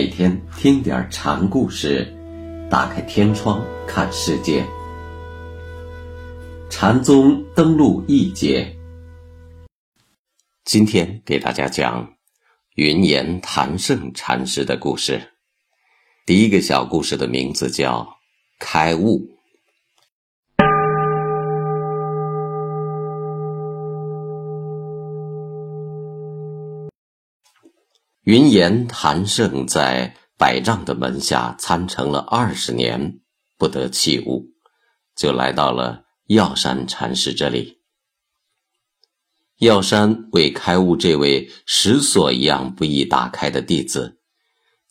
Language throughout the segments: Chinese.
每天听点禅故事，打开天窗看世界。禅宗登陆一节，今天给大家讲云岩谭胜禅师的故事。第一个小故事的名字叫《开悟》。云岩谭胜在百丈的门下参禅了二十年，不得契悟，就来到了药山禅师这里。药山为开悟这位石锁一样不易打开的弟子，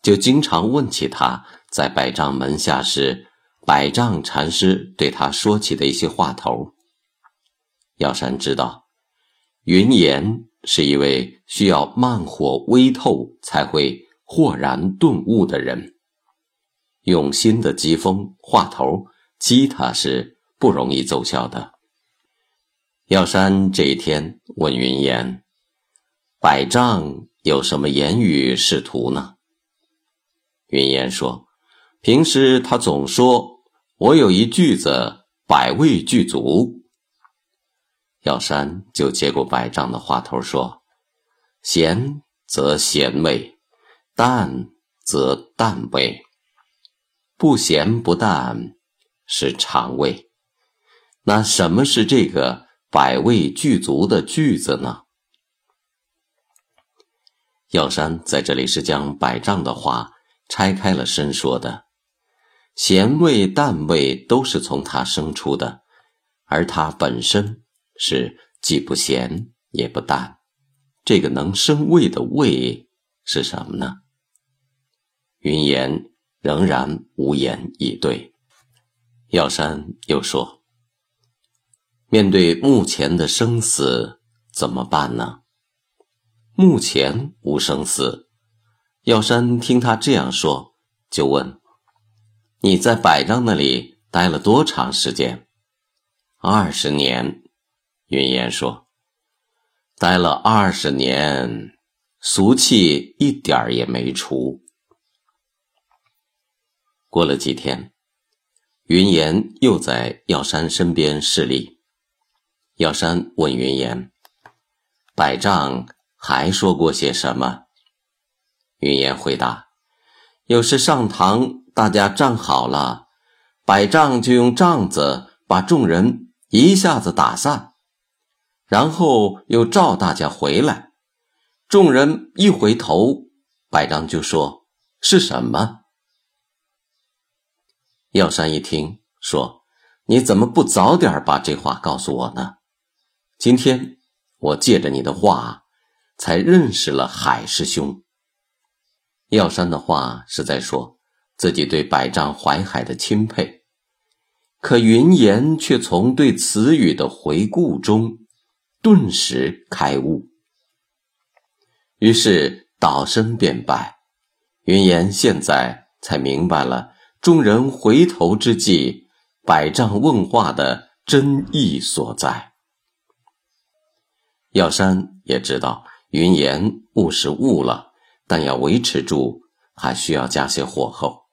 就经常问起他在百丈门下时，百丈禅师对他说起的一些话头。药山知道，云岩。是一位需要慢火微透才会豁然顿悟的人，用心的疾风话头激他是不容易奏效的。药山这一天问云烟：“百丈有什么言语仕途呢？”云烟说：“平时他总说我有一句子，百味具足。”药山就接过百丈的话头说：“咸则咸味，淡则淡味，不咸不淡是常味。那什么是这个百味具足的句子呢？”药山在这里是将百丈的话拆开了深说的，咸味淡味都是从它生出的，而它本身。是既不咸也不淡，这个能生味的味是什么呢？云岩仍然无言以对。药山又说：“面对目前的生死怎么办呢？”目前无生死。药山听他这样说，就问：“你在百丈那里待了多长时间？”二十年。云岩说：“待了二十年，俗气一点儿也没除。”过了几天，云岩又在药山身边侍立。药山问云岩：“百丈还说过些什么？”云岩回答：“有时上堂，大家站好了，百丈就用杖子把众人一下子打散。”然后又召大家回来，众人一回头，百丈就说：“是什么？”药山一听，说：“你怎么不早点把这话告诉我呢？今天我借着你的话，才认识了海师兄。”药山的话是在说自己对百丈怀海的钦佩，可云岩却从对词语的回顾中。顿时开悟，于是倒身便拜。云岩现在才明白了众人回头之际，百丈问话的真意所在。药山也知道云岩悟是悟了，但要维持住，还需要加些火候。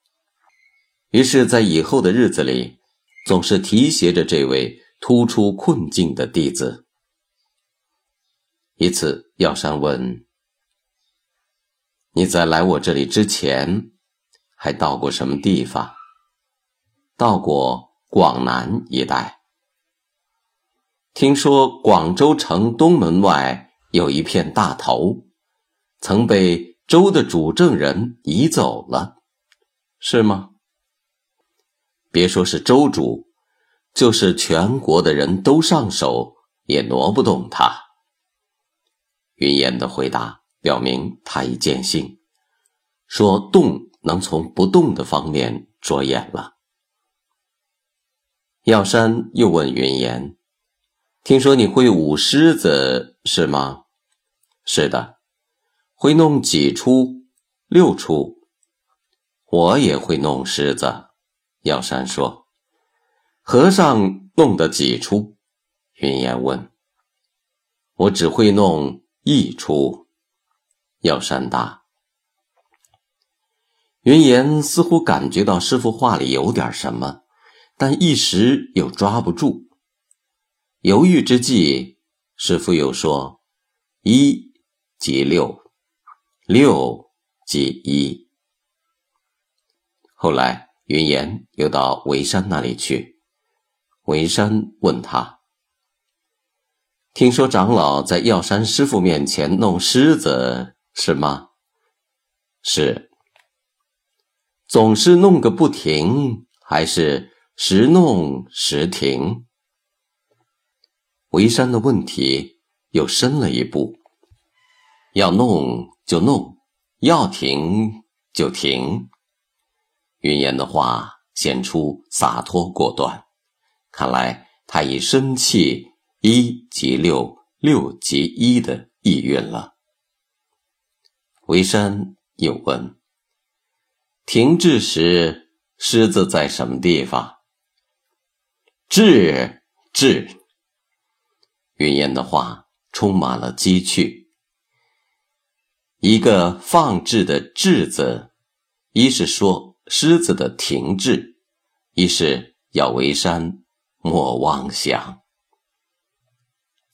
于是，在以后的日子里，总是提携着这位突出困境的弟子。一次，药山问：“你在来我这里之前，还到过什么地方？”到过广南一带。听说广州城东门外有一片大头，曾被州的主政人移走了，是吗？别说是州主，就是全国的人都上手，也挪不动它。云岩的回答表明他已见性，说动能从不动的方面着眼了。药山又问云岩：“听说你会舞狮子是吗？”“是的。”“会弄几出？”“六出。”“我也会弄狮子。”药山说。“和尚弄得几出？”云岩问。“我只会弄。一出，药山答。云岩似乎感觉到师傅话里有点什么，但一时又抓不住。犹豫之际，师傅又说：“一即六，六即一。”后来，云岩又到维山那里去。维山问他：“听说长老在药山师傅面前弄狮子，是吗？”“是。”总是弄个不停，还是时弄时停？维山的问题又深了一步。要弄就弄，要停就停。云岩的话显出洒脱果断，看来他已生气一即六，六即一的意蕴了。维山又问。停滞时，狮子在什么地方？滞滞。云烟的话充满了机趣。一个放置的“置”字，一是说狮子的停滞，一是要为山莫妄想。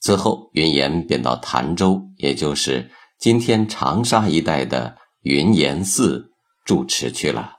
此后，云岩便到潭州，也就是今天长沙一带的云岩寺。住持去了。